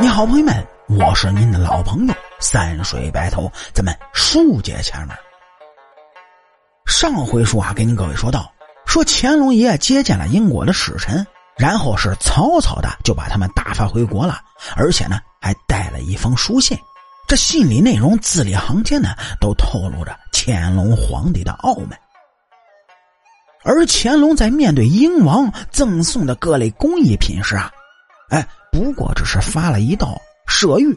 你好，朋友们，我是您的老朋友三水白头，咱们书接前面。上回书啊，给您各位说到，说乾隆爷接见了英国的使臣，然后是草草的就把他们打发回国了，而且呢，还带了一封书信。这信里内容字里行间呢，都透露着乾隆皇帝的傲慢。而乾隆在面对英王赠送的各类工艺品时啊，哎。不过只是发了一道赦谕，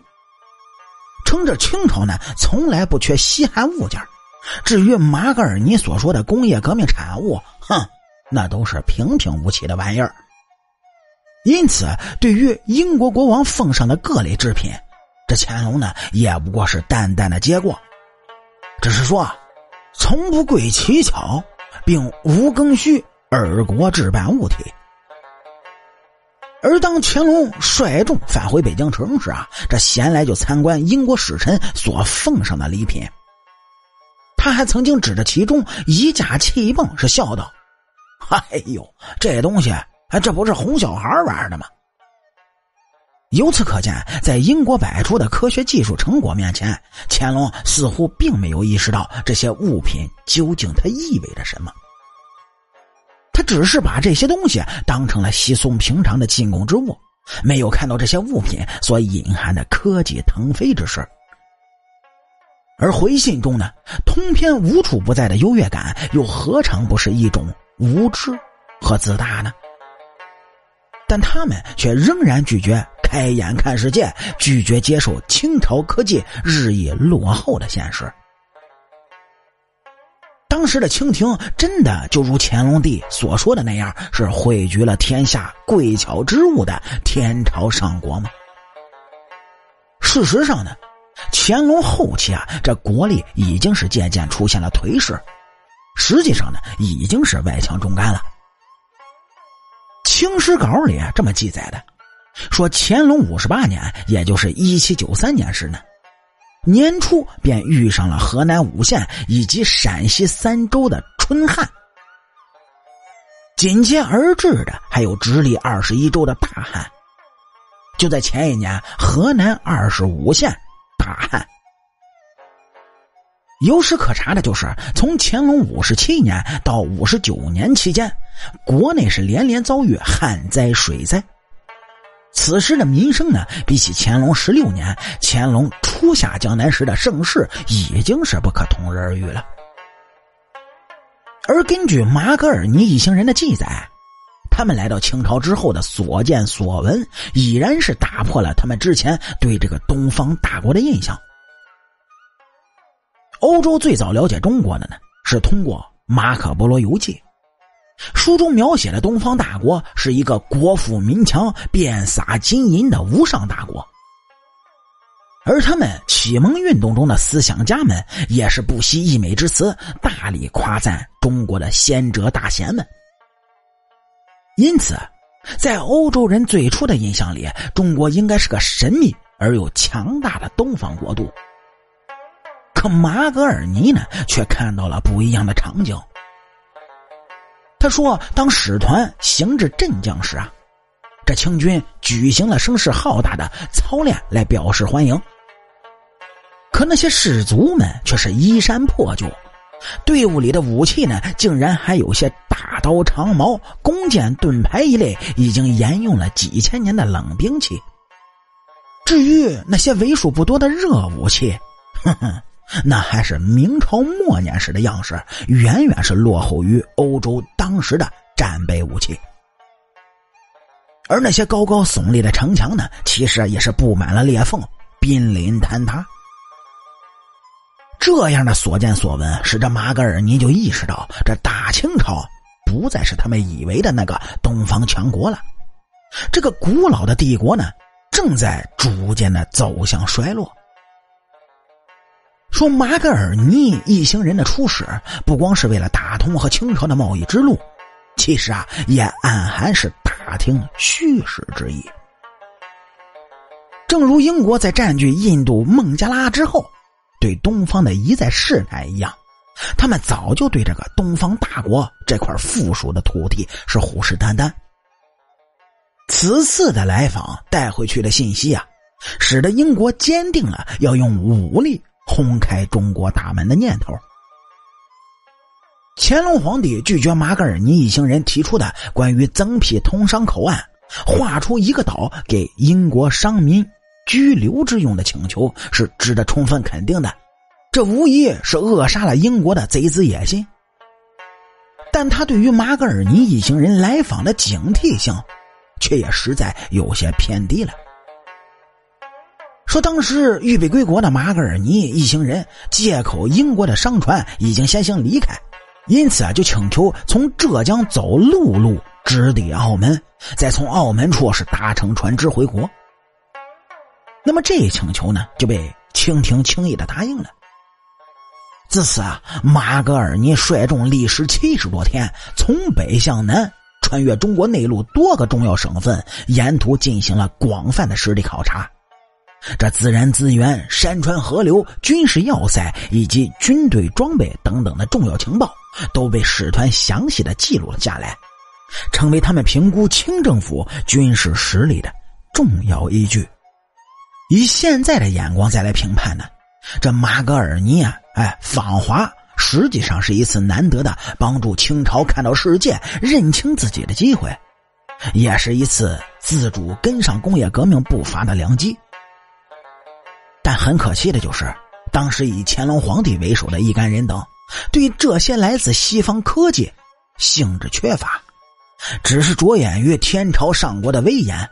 称这清朝呢从来不缺稀罕物件至于马格尔尼所说的工业革命产物，哼，那都是平平无奇的玩意儿。因此，对于英国国王奉上的各类制品，这乾隆呢也不过是淡淡的接过，只是说，从不贵奇巧，并无更需二国置办物体。而当乾隆率众返回北京城时啊，这闲来就参观英国使臣所奉上的礼品。他还曾经指着其中一架气泵，是笑道：“哎呦，这东西，哎，这不是哄小孩玩的吗？”由此可见，在英国摆出的科学技术成果面前，乾隆似乎并没有意识到这些物品究竟它意味着什么。只是把这些东西当成了稀松平常的进贡之物，没有看到这些物品所隐含的科技腾飞之势。而回信中呢，通篇无处不在的优越感，又何尝不是一种无知和自大呢？但他们却仍然拒绝开眼看世界，拒绝接受清朝科技日益落后的现实。当时的清廷真的就如乾隆帝所说的那样，是汇聚了天下贵巧之物的天朝上国吗？事实上呢，乾隆后期啊，这国力已经是渐渐出现了颓势，实际上呢，已经是外强中干了。《清史稿》里这么记载的，说乾隆五十八年，也就是一七九三年时呢。年初便遇上了河南五县以及陕西三州的春旱，紧接而至的还有直隶二十一州的大旱。就在前一年，河南二十五县大旱。有史可查的就是，从乾隆五十七年到五十九年期间，国内是连连遭遇旱灾、水灾。此时的民生呢，比起乾隆十六年乾隆初下江南时的盛世，已经是不可同日而语了。而根据马格尔尼一行人的记载，他们来到清朝之后的所见所闻，已然是打破了他们之前对这个东方大国的印象。欧洲最早了解中国的呢，是通过马可波罗游记。书中描写的东方大国是一个国富民强、遍撒金银的无上大国，而他们启蒙运动中的思想家们也是不惜溢美之词，大力夸赞中国的先哲大贤们。因此，在欧洲人最初的印象里，中国应该是个神秘而又强大的东方国度。可马格尔尼呢，却看到了不一样的场景。他说：“当使团行至镇江时啊，这清军举行了声势浩大的操练来表示欢迎。可那些士卒们却是衣衫破旧，队伍里的武器呢，竟然还有些大刀、长矛、弓箭、盾牌一类已经沿用了几千年的冷兵器。至于那些为数不多的热武器，哼哼。”那还是明朝末年时的样式，远远是落后于欧洲当时的战备武器。而那些高高耸立的城墙呢，其实也是布满了裂缝，濒临坍塌。这样的所见所闻，使得马格尔尼就意识到，这大清朝不再是他们以为的那个东方强国了。这个古老的帝国呢，正在逐渐的走向衰落。说马格尔尼一行人的出使，不光是为了打通和清朝的贸易之路，其实啊，也暗含是打听虚实之意。正如英国在占据印度孟加拉之后，对东方的一再试探一样，他们早就对这个东方大国这块附属的土地是虎视眈眈。此次的来访带回去的信息啊。使得英国坚定了要用武力轰开中国大门的念头。乾隆皇帝拒绝马格尔尼一行人提出的关于增辟通商口岸、划出一个岛给英国商民居留之用的请求，是值得充分肯定的。这无疑是扼杀了英国的贼子野心。但他对于马格尔尼一行人来访的警惕性，却也实在有些偏低了。说当时预备归国的马格尔尼一行人借口英国的商船已经先行离开，因此啊就请求从浙江走陆路直抵澳门，再从澳门处是搭乘船只回国。那么这一请求呢就被清廷轻易的答应了。自此啊，马格尔尼率众历时七十多天，从北向南穿越中国内陆多个重要省份，沿途进行了广泛的实地考察。这自然资源、山川河流、军事要塞以及军队装备等等的重要情报，都被使团详细的记录了下来，成为他们评估清政府军事实力的重要依据。以现在的眼光再来评判呢？这马格尔尼啊，哎，访华实际上是一次难得的帮助清朝看到世界、认清自己的机会，也是一次自主跟上工业革命步伐的良机。但很可惜的就是，当时以乾隆皇帝为首的一干人等，对这些来自西方科技兴致缺乏，只是着眼于天朝上国的威严，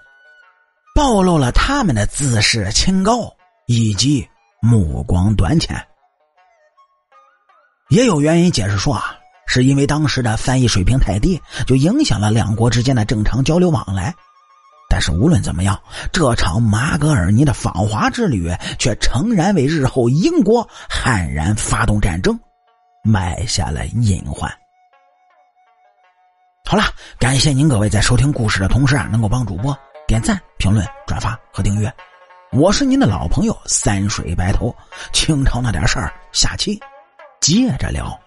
暴露了他们的自视清高以及。目光短浅，也有原因解释说啊，是因为当时的翻译水平太低，就影响了两国之间的正常交流往来。但是无论怎么样，这场马格尔尼的访华之旅却诚然为日后英国悍然发动战争埋下了隐患。好了，感谢您各位在收听故事的同时啊，能够帮主播点赞、评论、转发和订阅。我是您的老朋友三水白头，清朝那点事儿，下期接着聊。